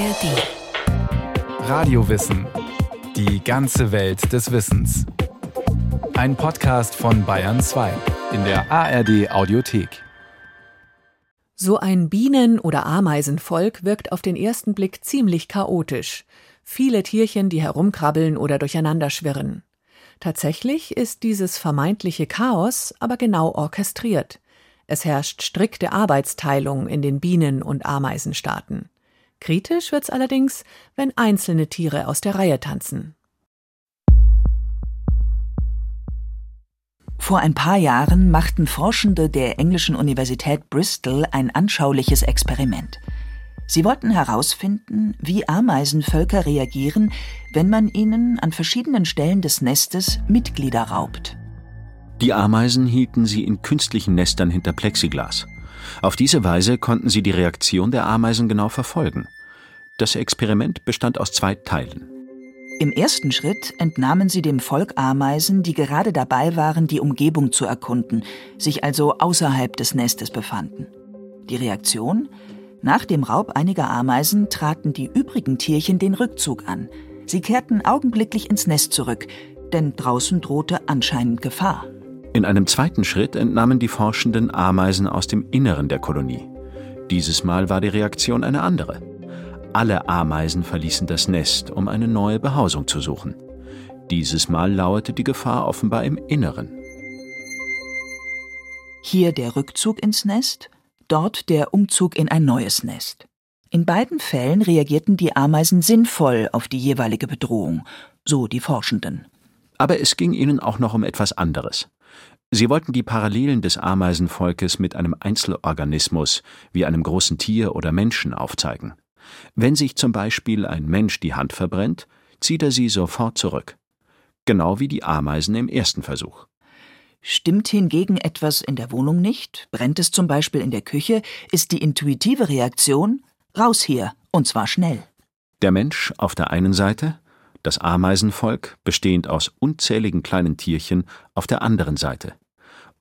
ARD. Radiowissen. Die ganze Welt des Wissens. Ein Podcast von Bayern 2 in der ARD Audiothek. So ein Bienen- oder Ameisenvolk wirkt auf den ersten Blick ziemlich chaotisch. Viele Tierchen, die herumkrabbeln oder durcheinander schwirren. Tatsächlich ist dieses vermeintliche Chaos aber genau orchestriert. Es herrscht strikte Arbeitsteilung in den Bienen- und Ameisenstaaten. Kritisch wird's allerdings, wenn einzelne Tiere aus der Reihe tanzen. Vor ein paar Jahren machten Forschende der englischen Universität Bristol ein anschauliches Experiment. Sie wollten herausfinden, wie Ameisenvölker reagieren, wenn man ihnen an verschiedenen Stellen des Nestes Mitglieder raubt. Die Ameisen hielten sie in künstlichen Nestern hinter Plexiglas. Auf diese Weise konnten sie die Reaktion der Ameisen genau verfolgen. Das Experiment bestand aus zwei Teilen. Im ersten Schritt entnahmen sie dem Volk Ameisen, die gerade dabei waren, die Umgebung zu erkunden, sich also außerhalb des Nestes befanden. Die Reaktion? Nach dem Raub einiger Ameisen traten die übrigen Tierchen den Rückzug an. Sie kehrten augenblicklich ins Nest zurück, denn draußen drohte anscheinend Gefahr. In einem zweiten Schritt entnahmen die Forschenden Ameisen aus dem Inneren der Kolonie. Dieses Mal war die Reaktion eine andere. Alle Ameisen verließen das Nest, um eine neue Behausung zu suchen. Dieses Mal lauerte die Gefahr offenbar im Inneren. Hier der Rückzug ins Nest, dort der Umzug in ein neues Nest. In beiden Fällen reagierten die Ameisen sinnvoll auf die jeweilige Bedrohung, so die Forschenden. Aber es ging ihnen auch noch um etwas anderes. Sie wollten die Parallelen des Ameisenvolkes mit einem Einzelorganismus wie einem großen Tier oder Menschen aufzeigen. Wenn sich zum Beispiel ein Mensch die Hand verbrennt, zieht er sie sofort zurück. Genau wie die Ameisen im ersten Versuch. Stimmt hingegen etwas in der Wohnung nicht, brennt es zum Beispiel in der Küche, ist die intuitive Reaktion raus hier, und zwar schnell. Der Mensch auf der einen Seite, das Ameisenvolk, bestehend aus unzähligen kleinen Tierchen, auf der anderen Seite.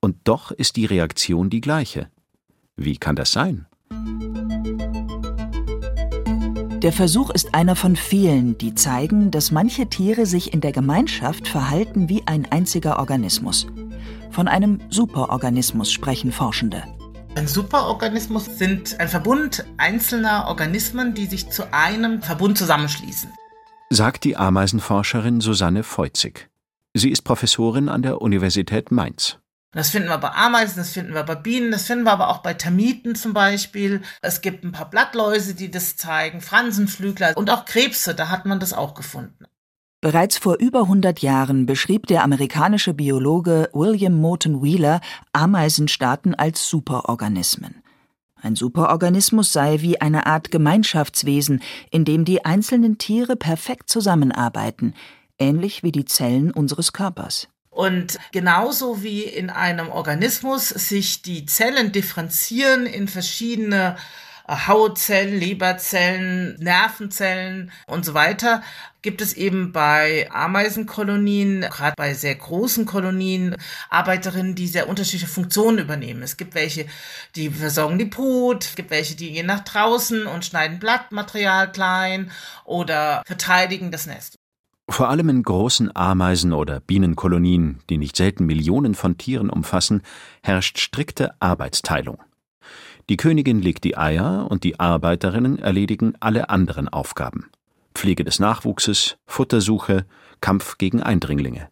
Und doch ist die Reaktion die gleiche. Wie kann das sein? Der Versuch ist einer von vielen, die zeigen, dass manche Tiere sich in der Gemeinschaft verhalten wie ein einziger Organismus. Von einem Superorganismus sprechen Forschende. Ein Superorganismus sind ein Verbund einzelner Organismen, die sich zu einem Verbund zusammenschließen. Sagt die Ameisenforscherin Susanne Feuzig. Sie ist Professorin an der Universität Mainz. Das finden wir bei Ameisen, das finden wir bei Bienen, das finden wir aber auch bei Termiten zum Beispiel. Es gibt ein paar Blattläuse, die das zeigen, Fransenflügler und auch Krebse, da hat man das auch gefunden. Bereits vor über 100 Jahren beschrieb der amerikanische Biologe William Morton Wheeler Ameisenstaaten als Superorganismen. Ein Superorganismus sei wie eine Art Gemeinschaftswesen, in dem die einzelnen Tiere perfekt zusammenarbeiten, ähnlich wie die Zellen unseres Körpers. Und genauso wie in einem Organismus sich die Zellen differenzieren in verschiedene äh, Hautzellen, Leberzellen, Nervenzellen und so weiter, gibt es eben bei Ameisenkolonien, gerade bei sehr großen Kolonien, Arbeiterinnen, die sehr unterschiedliche Funktionen übernehmen. Es gibt welche, die versorgen die Brut, es gibt welche, die gehen nach draußen und schneiden Blattmaterial klein oder verteidigen das Nest. Vor allem in großen Ameisen- oder Bienenkolonien, die nicht selten Millionen von Tieren umfassen, herrscht strikte Arbeitsteilung. Die Königin legt die Eier und die Arbeiterinnen erledigen alle anderen Aufgaben. Pflege des Nachwuchses, Futtersuche, Kampf gegen Eindringlinge.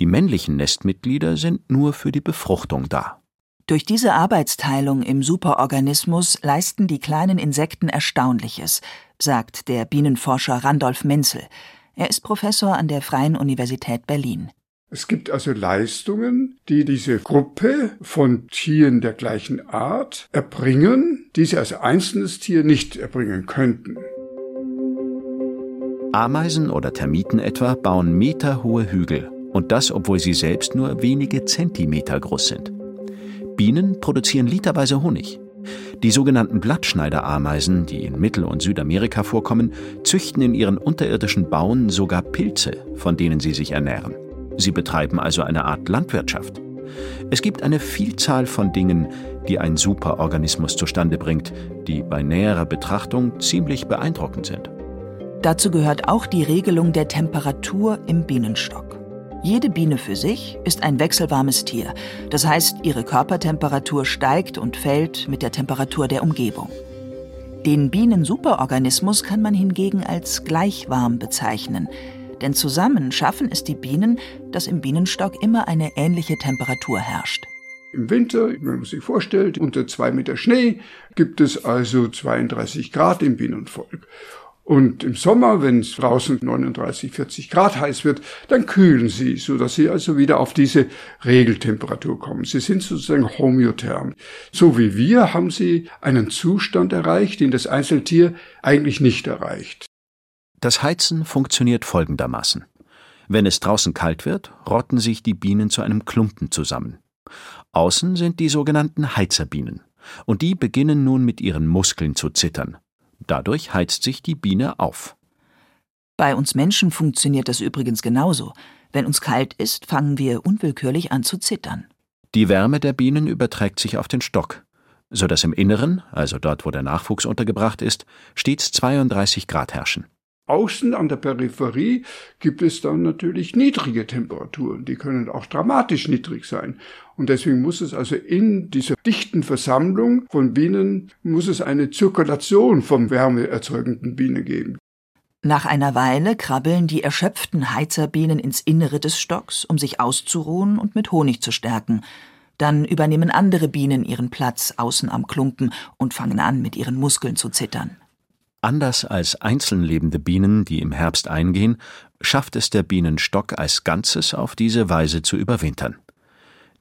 Die männlichen Nestmitglieder sind nur für die Befruchtung da. Durch diese Arbeitsteilung im Superorganismus leisten die kleinen Insekten Erstaunliches, sagt der Bienenforscher Randolph Menzel. Er ist Professor an der Freien Universität Berlin. Es gibt also Leistungen, die diese Gruppe von Tieren der gleichen Art erbringen, die sie als einzelnes Tier nicht erbringen könnten. Ameisen oder Termiten etwa bauen meterhohe Hügel, und das, obwohl sie selbst nur wenige Zentimeter groß sind. Bienen produzieren literweise Honig. Die sogenannten Blattschneiderameisen, die in Mittel- und Südamerika vorkommen, züchten in ihren unterirdischen Bauen sogar Pilze, von denen sie sich ernähren. Sie betreiben also eine Art Landwirtschaft. Es gibt eine Vielzahl von Dingen, die ein Superorganismus zustande bringt, die bei näherer Betrachtung ziemlich beeindruckend sind. Dazu gehört auch die Regelung der Temperatur im Bienenstock. Jede Biene für sich ist ein wechselwarmes Tier. Das heißt, ihre Körpertemperatur steigt und fällt mit der Temperatur der Umgebung. Den Bienensuperorganismus kann man hingegen als gleichwarm bezeichnen, denn zusammen schaffen es die Bienen, dass im Bienenstock immer eine ähnliche Temperatur herrscht. Im Winter, wenn man sich vorstellt, unter zwei Meter Schnee gibt es also 32 Grad im Bienenvolk. Und im Sommer, wenn es draußen 39, 40 Grad heiß wird, dann kühlen sie, so dass sie also wieder auf diese Regeltemperatur kommen. Sie sind sozusagen homootherm. So wie wir haben sie einen Zustand erreicht, den das Einzeltier eigentlich nicht erreicht. Das Heizen funktioniert folgendermaßen. Wenn es draußen kalt wird, rotten sich die Bienen zu einem Klumpen zusammen. Außen sind die sogenannten Heizerbienen, und die beginnen nun mit ihren Muskeln zu zittern. Dadurch heizt sich die Biene auf. Bei uns Menschen funktioniert das übrigens genauso. Wenn uns kalt ist, fangen wir unwillkürlich an zu zittern. Die Wärme der Bienen überträgt sich auf den Stock, so dass im Inneren, also dort, wo der Nachwuchs untergebracht ist, stets 32 Grad herrschen. Außen an der Peripherie gibt es dann natürlich niedrige Temperaturen. Die können auch dramatisch niedrig sein. Und deswegen muss es also in dieser dichten Versammlung von Bienen, muss es eine Zirkulation vom wärmeerzeugenden Bienen geben. Nach einer Weile krabbeln die erschöpften Heizerbienen ins Innere des Stocks, um sich auszuruhen und mit Honig zu stärken. Dann übernehmen andere Bienen ihren Platz außen am Klumpen und fangen an, mit ihren Muskeln zu zittern. Anders als einzeln lebende Bienen, die im Herbst eingehen, schafft es der Bienenstock als Ganzes auf diese Weise zu überwintern.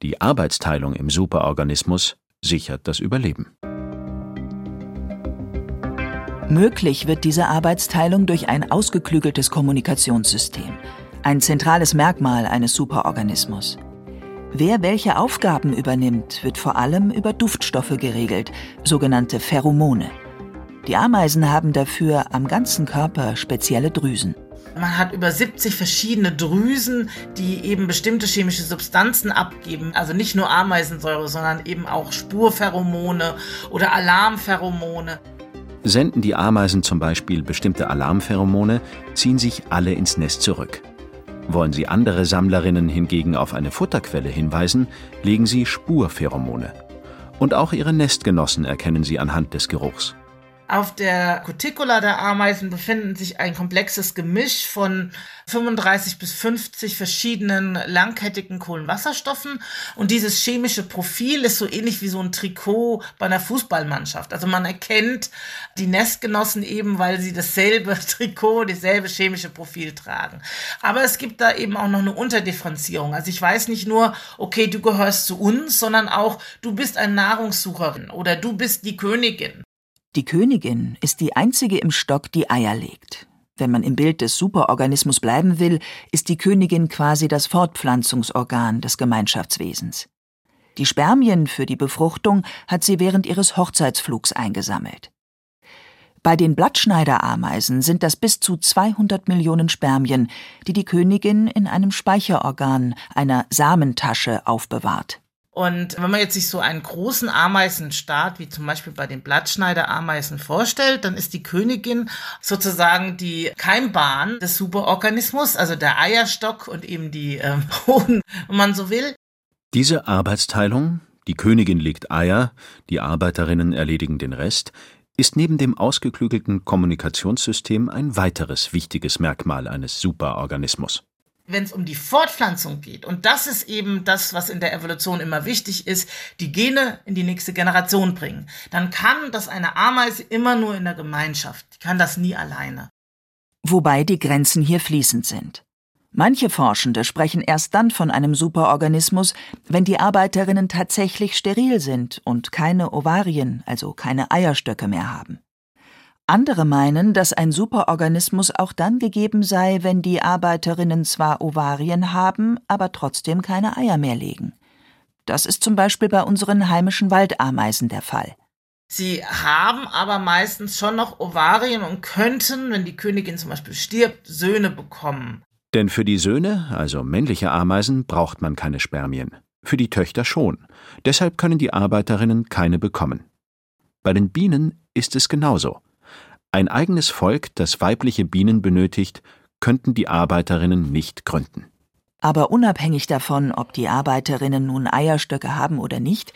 Die Arbeitsteilung im Superorganismus sichert das Überleben. Möglich wird diese Arbeitsteilung durch ein ausgeklügeltes Kommunikationssystem, ein zentrales Merkmal eines Superorganismus. Wer welche Aufgaben übernimmt, wird vor allem über Duftstoffe geregelt, sogenannte Pheromone. Die Ameisen haben dafür am ganzen Körper spezielle Drüsen. Man hat über 70 verschiedene Drüsen, die eben bestimmte chemische Substanzen abgeben. Also nicht nur Ameisensäure, sondern eben auch Spurpheromone oder Alarmpheromone. Senden die Ameisen zum Beispiel bestimmte Alarmpheromone, ziehen sich alle ins Nest zurück. Wollen sie andere Sammlerinnen hingegen auf eine Futterquelle hinweisen, legen sie Spurpheromone. Und auch ihre Nestgenossen erkennen sie anhand des Geruchs. Auf der Cuticula der Ameisen befinden sich ein komplexes Gemisch von 35 bis 50 verschiedenen langkettigen Kohlenwasserstoffen. Und dieses chemische Profil ist so ähnlich wie so ein Trikot bei einer Fußballmannschaft. Also man erkennt die Nestgenossen eben, weil sie dasselbe Trikot, dasselbe chemische Profil tragen. Aber es gibt da eben auch noch eine Unterdifferenzierung. Also ich weiß nicht nur, okay, du gehörst zu uns, sondern auch, du bist eine Nahrungssucherin oder du bist die Königin. Die Königin ist die einzige im Stock, die Eier legt. Wenn man im Bild des Superorganismus bleiben will, ist die Königin quasi das Fortpflanzungsorgan des Gemeinschaftswesens. Die Spermien für die Befruchtung hat sie während ihres Hochzeitsflugs eingesammelt. Bei den Blattschneiderameisen sind das bis zu 200 Millionen Spermien, die die Königin in einem Speicherorgan, einer Samentasche, aufbewahrt. Und wenn man jetzt sich so einen großen Ameisenstaat, wie zum Beispiel bei den Blattschneiderameisen vorstellt, dann ist die Königin sozusagen die Keimbahn des Superorganismus, also der Eierstock und eben die ähm, Hoden, wenn man so will. Diese Arbeitsteilung, die Königin legt Eier, die Arbeiterinnen erledigen den Rest, ist neben dem ausgeklügelten Kommunikationssystem ein weiteres wichtiges Merkmal eines Superorganismus wenn es um die Fortpflanzung geht, und das ist eben das, was in der Evolution immer wichtig ist, die Gene in die nächste Generation bringen, dann kann das eine Ameise immer nur in der Gemeinschaft. Die kann das nie alleine. Wobei die Grenzen hier fließend sind. Manche Forschende sprechen erst dann von einem Superorganismus, wenn die Arbeiterinnen tatsächlich steril sind und keine Ovarien, also keine Eierstöcke mehr haben. Andere meinen, dass ein Superorganismus auch dann gegeben sei, wenn die Arbeiterinnen zwar Ovarien haben, aber trotzdem keine Eier mehr legen. Das ist zum Beispiel bei unseren heimischen Waldameisen der Fall. Sie haben aber meistens schon noch Ovarien und könnten, wenn die Königin zum Beispiel stirbt, Söhne bekommen. Denn für die Söhne, also männliche Ameisen, braucht man keine Spermien. Für die Töchter schon. Deshalb können die Arbeiterinnen keine bekommen. Bei den Bienen ist es genauso. Ein eigenes Volk, das weibliche Bienen benötigt, könnten die Arbeiterinnen nicht gründen. Aber unabhängig davon, ob die Arbeiterinnen nun Eierstöcke haben oder nicht,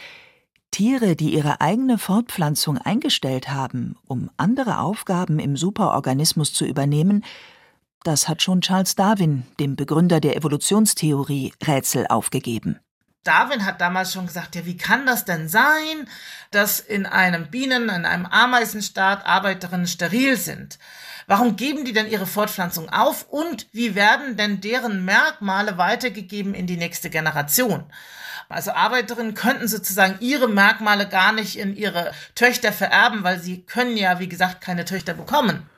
Tiere, die ihre eigene Fortpflanzung eingestellt haben, um andere Aufgaben im Superorganismus zu übernehmen, das hat schon Charles Darwin, dem Begründer der Evolutionstheorie, Rätsel aufgegeben. Darwin hat damals schon gesagt, ja, wie kann das denn sein, dass in einem Bienen, in einem Ameisenstaat Arbeiterinnen steril sind? Warum geben die denn ihre Fortpflanzung auf und wie werden denn deren Merkmale weitergegeben in die nächste Generation? Also Arbeiterinnen könnten sozusagen ihre Merkmale gar nicht in ihre Töchter vererben, weil sie können ja, wie gesagt, keine Töchter bekommen.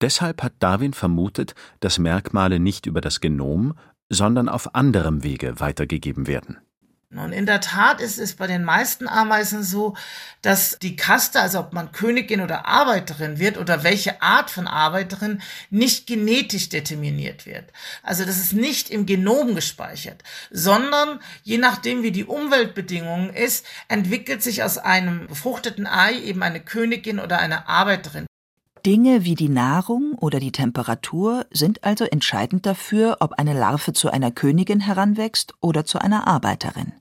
Deshalb hat Darwin vermutet, dass Merkmale nicht über das Genom, sondern auf anderem Wege weitergegeben werden. Und in der Tat ist es bei den meisten Ameisen so, dass die Kaste, also ob man Königin oder Arbeiterin wird oder welche Art von Arbeiterin, nicht genetisch determiniert wird. Also das ist nicht im Genom gespeichert, sondern je nachdem, wie die Umweltbedingungen ist, entwickelt sich aus einem befruchteten Ei eben eine Königin oder eine Arbeiterin. Dinge wie die Nahrung oder die Temperatur sind also entscheidend dafür, ob eine Larve zu einer Königin heranwächst oder zu einer Arbeiterin.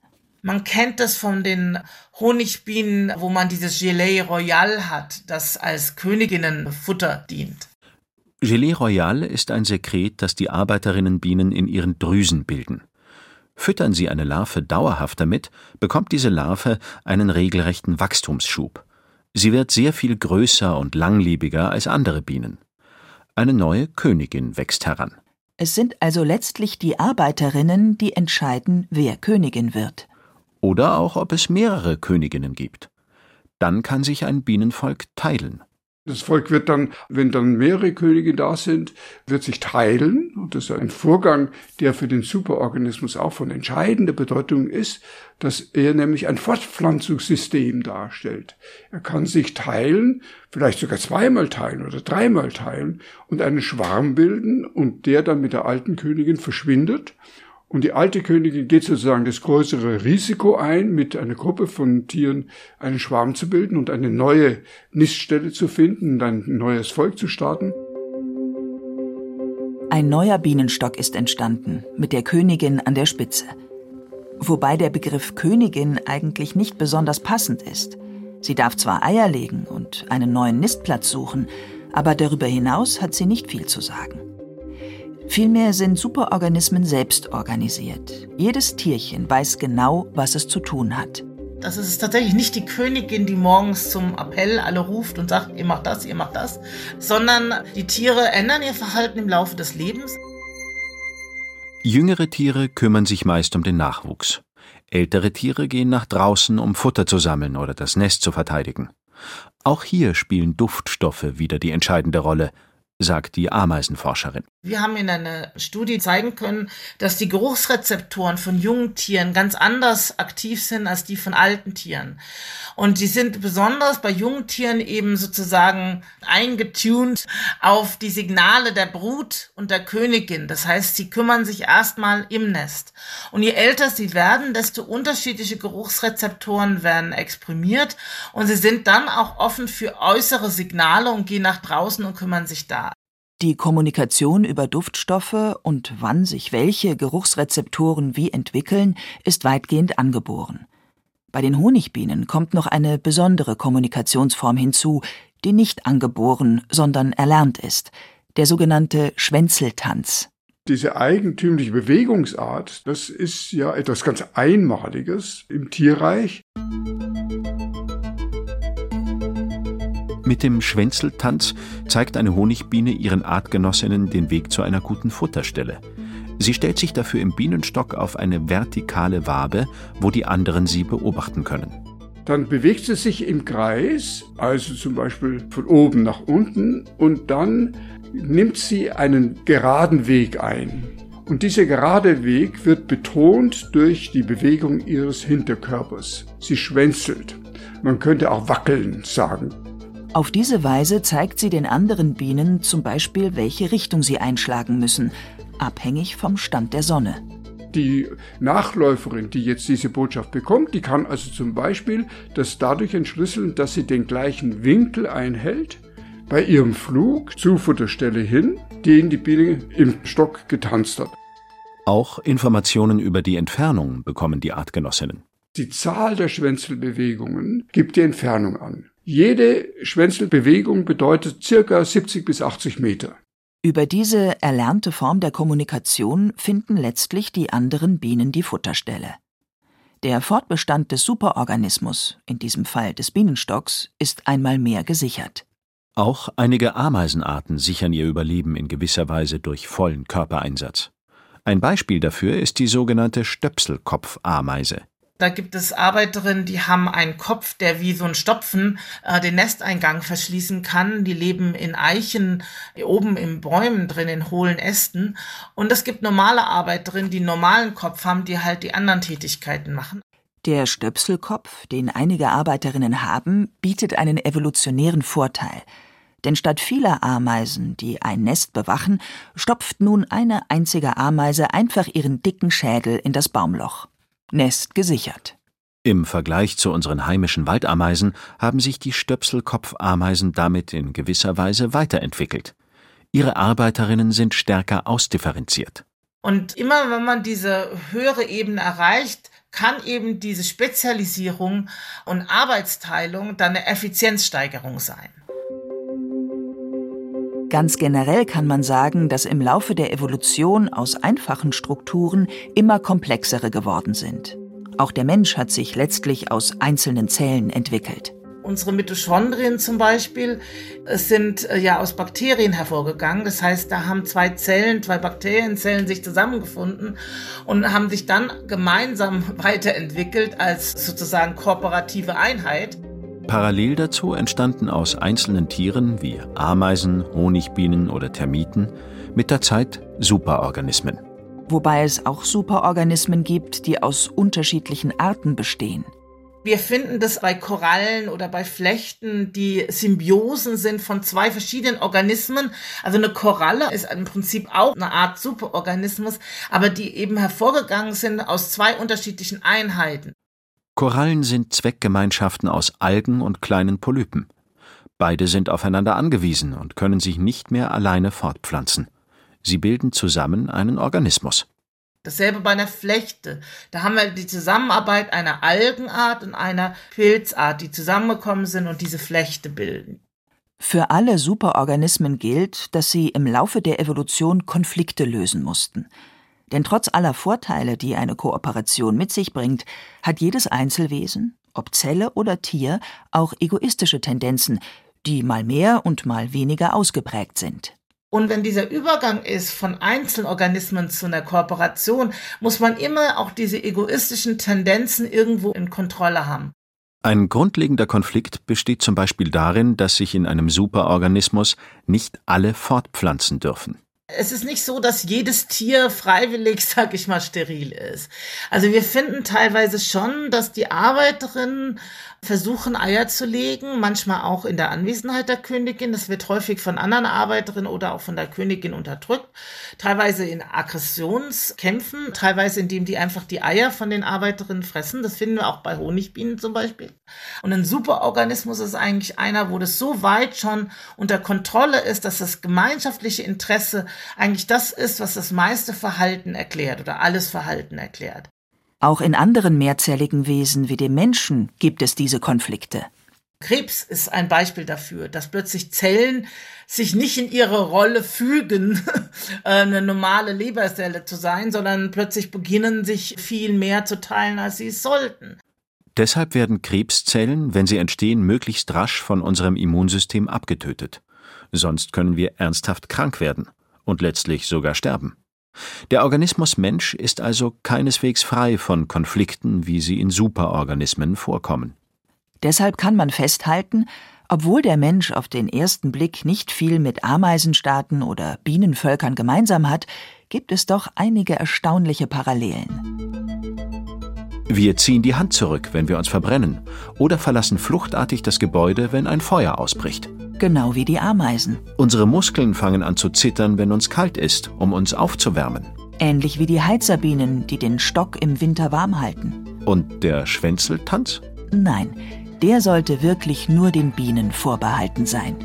Man kennt das von den Honigbienen, wo man dieses Gelee Royal hat, das als Königinnenfutter dient. Gelee Royal ist ein Sekret, das die Arbeiterinnenbienen in ihren Drüsen bilden. Füttern sie eine Larve dauerhaft damit, bekommt diese Larve einen regelrechten Wachstumsschub. Sie wird sehr viel größer und langlebiger als andere Bienen. Eine neue Königin wächst heran. Es sind also letztlich die Arbeiterinnen, die entscheiden, wer Königin wird oder auch ob es mehrere Königinnen gibt. Dann kann sich ein Bienenvolk teilen. Das Volk wird dann, wenn dann mehrere Könige da sind, wird sich teilen. Und das ist ein Vorgang, der für den Superorganismus auch von entscheidender Bedeutung ist, dass er nämlich ein Fortpflanzungssystem darstellt. Er kann sich teilen, vielleicht sogar zweimal teilen oder dreimal teilen und einen Schwarm bilden und der dann mit der alten Königin verschwindet und die alte Königin geht sozusagen das größere Risiko ein, mit einer Gruppe von Tieren einen Schwarm zu bilden und eine neue Niststelle zu finden und ein neues Volk zu starten. Ein neuer Bienenstock ist entstanden, mit der Königin an der Spitze. Wobei der Begriff Königin eigentlich nicht besonders passend ist. Sie darf zwar Eier legen und einen neuen Nistplatz suchen, aber darüber hinaus hat sie nicht viel zu sagen. Vielmehr sind Superorganismen selbst organisiert. Jedes Tierchen weiß genau, was es zu tun hat. Das ist tatsächlich nicht die Königin, die morgens zum Appell alle ruft und sagt, ihr macht das, ihr macht das, sondern die Tiere ändern ihr Verhalten im Laufe des Lebens. Jüngere Tiere kümmern sich meist um den Nachwuchs. Ältere Tiere gehen nach draußen, um Futter zu sammeln oder das Nest zu verteidigen. Auch hier spielen Duftstoffe wieder die entscheidende Rolle, sagt die Ameisenforscherin. Wir haben in einer Studie zeigen können, dass die Geruchsrezeptoren von jungen Tieren ganz anders aktiv sind als die von alten Tieren. Und die sind besonders bei jungen Tieren eben sozusagen eingetunt auf die Signale der Brut und der Königin. Das heißt, sie kümmern sich erstmal im Nest. Und je älter sie werden, desto unterschiedliche Geruchsrezeptoren werden exprimiert und sie sind dann auch offen für äußere Signale und gehen nach draußen und kümmern sich da. Die Kommunikation über Duftstoffe und wann sich welche Geruchsrezeptoren wie entwickeln, ist weitgehend angeboren. Bei den Honigbienen kommt noch eine besondere Kommunikationsform hinzu, die nicht angeboren, sondern erlernt ist, der sogenannte Schwänzeltanz. Diese eigentümliche Bewegungsart, das ist ja etwas ganz Einmaliges im Tierreich. Mit dem Schwänzeltanz zeigt eine Honigbiene ihren Artgenossinnen den Weg zu einer guten Futterstelle. Sie stellt sich dafür im Bienenstock auf eine vertikale Wabe, wo die anderen sie beobachten können. Dann bewegt sie sich im Kreis, also zum Beispiel von oben nach unten, und dann nimmt sie einen geraden Weg ein. Und dieser gerade Weg wird betont durch die Bewegung ihres Hinterkörpers. Sie schwänzelt. Man könnte auch wackeln sagen. Auf diese Weise zeigt sie den anderen Bienen zum Beispiel, welche Richtung sie einschlagen müssen, abhängig vom Stand der Sonne. Die Nachläuferin, die jetzt diese Botschaft bekommt, die kann also zum Beispiel das dadurch entschlüsseln, dass sie den gleichen Winkel einhält bei ihrem Flug zur Futterstelle hin, den die Biene im Stock getanzt hat. Auch Informationen über die Entfernung bekommen die Artgenossinnen. Die Zahl der Schwänzelbewegungen gibt die Entfernung an. Jede Schwänzelbewegung bedeutet circa 70 bis 80 Meter. Über diese erlernte Form der Kommunikation finden letztlich die anderen Bienen die Futterstelle. Der Fortbestand des Superorganismus, in diesem Fall des Bienenstocks, ist einmal mehr gesichert. Auch einige Ameisenarten sichern ihr Überleben in gewisser Weise durch vollen Körpereinsatz. Ein Beispiel dafür ist die sogenannte Stöpselkopfameise. Da gibt es Arbeiterinnen, die haben einen Kopf, der wie so ein Stopfen äh, den Nesteingang verschließen kann. Die leben in Eichen, oben in Bäumen drin, in hohlen Ästen. Und es gibt normale Arbeiterinnen, die einen normalen Kopf haben, die halt die anderen Tätigkeiten machen. Der Stöpselkopf, den einige Arbeiterinnen haben, bietet einen evolutionären Vorteil. Denn statt vieler Ameisen, die ein Nest bewachen, stopft nun eine einzige Ameise einfach ihren dicken Schädel in das Baumloch. Nest gesichert. Im Vergleich zu unseren heimischen Waldameisen haben sich die Stöpselkopfameisen damit in gewisser Weise weiterentwickelt. Ihre Arbeiterinnen sind stärker ausdifferenziert. Und immer wenn man diese höhere Ebene erreicht, kann eben diese Spezialisierung und Arbeitsteilung dann eine Effizienzsteigerung sein. Ganz generell kann man sagen, dass im Laufe der Evolution aus einfachen Strukturen immer komplexere geworden sind. Auch der Mensch hat sich letztlich aus einzelnen Zellen entwickelt. Unsere Mitochondrien zum Beispiel sind äh, ja aus Bakterien hervorgegangen. Das heißt, da haben zwei Zellen, zwei Bakterienzellen sich zusammengefunden und haben sich dann gemeinsam weiterentwickelt als sozusagen kooperative Einheit. Parallel dazu entstanden aus einzelnen Tieren wie Ameisen, Honigbienen oder Termiten mit der Zeit Superorganismen. Wobei es auch Superorganismen gibt, die aus unterschiedlichen Arten bestehen. Wir finden das bei Korallen oder bei Flechten, die Symbiosen sind von zwei verschiedenen Organismen. Also eine Koralle ist im Prinzip auch eine Art Superorganismus, aber die eben hervorgegangen sind aus zwei unterschiedlichen Einheiten. Korallen sind Zweckgemeinschaften aus Algen und kleinen Polypen. Beide sind aufeinander angewiesen und können sich nicht mehr alleine fortpflanzen. Sie bilden zusammen einen Organismus. Dasselbe bei einer Flechte. Da haben wir die Zusammenarbeit einer Algenart und einer Pilzart, die zusammengekommen sind und diese Flechte bilden. Für alle Superorganismen gilt, dass sie im Laufe der Evolution Konflikte lösen mussten. Denn trotz aller Vorteile, die eine Kooperation mit sich bringt, hat jedes Einzelwesen, ob Zelle oder Tier, auch egoistische Tendenzen, die mal mehr und mal weniger ausgeprägt sind. Und wenn dieser Übergang ist von Einzelorganismen zu einer Kooperation, muss man immer auch diese egoistischen Tendenzen irgendwo in Kontrolle haben. Ein grundlegender Konflikt besteht zum Beispiel darin, dass sich in einem Superorganismus nicht alle fortpflanzen dürfen es ist nicht so, dass jedes Tier freiwillig, sag ich mal, steril ist. Also wir finden teilweise schon, dass die Arbeiterinnen versuchen, Eier zu legen, manchmal auch in der Anwesenheit der Königin. Das wird häufig von anderen Arbeiterinnen oder auch von der Königin unterdrückt. Teilweise in Aggressionskämpfen, teilweise indem die einfach die Eier von den Arbeiterinnen fressen. Das finden wir auch bei Honigbienen zum Beispiel. Und ein Superorganismus ist eigentlich einer, wo das so weit schon unter Kontrolle ist, dass das gemeinschaftliche Interesse eigentlich das ist, was das meiste Verhalten erklärt oder alles Verhalten erklärt. Auch in anderen mehrzelligen Wesen wie dem Menschen gibt es diese Konflikte. Krebs ist ein Beispiel dafür, dass plötzlich Zellen sich nicht in ihre Rolle fügen, eine normale Leberzelle zu sein, sondern plötzlich beginnen sich viel mehr zu teilen, als sie es sollten. Deshalb werden Krebszellen, wenn sie entstehen, möglichst rasch von unserem Immunsystem abgetötet. Sonst können wir ernsthaft krank werden und letztlich sogar sterben. Der Organismus Mensch ist also keineswegs frei von Konflikten, wie sie in Superorganismen vorkommen. Deshalb kann man festhalten, obwohl der Mensch auf den ersten Blick nicht viel mit Ameisenstaaten oder Bienenvölkern gemeinsam hat, gibt es doch einige erstaunliche Parallelen. Wir ziehen die Hand zurück, wenn wir uns verbrennen, oder verlassen fluchtartig das Gebäude, wenn ein Feuer ausbricht. Genau wie die Ameisen. Unsere Muskeln fangen an zu zittern, wenn uns kalt ist, um uns aufzuwärmen. ähnlich wie die Heizerbienen, die den Stock im Winter warm halten. Und der Schwänzeltanz? Nein, der sollte wirklich nur den Bienen vorbehalten sein.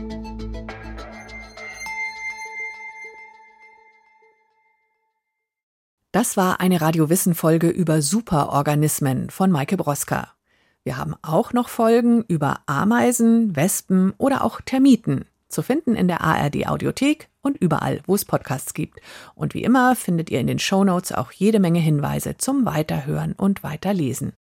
Das war eine Radiowissen-Folge über Superorganismen von Maike Broska. Wir haben auch noch Folgen über Ameisen, Wespen oder auch Termiten, zu finden in der ARD Audiothek und überall, wo es Podcasts gibt. Und wie immer findet ihr in den Shownotes auch jede Menge Hinweise zum Weiterhören und Weiterlesen.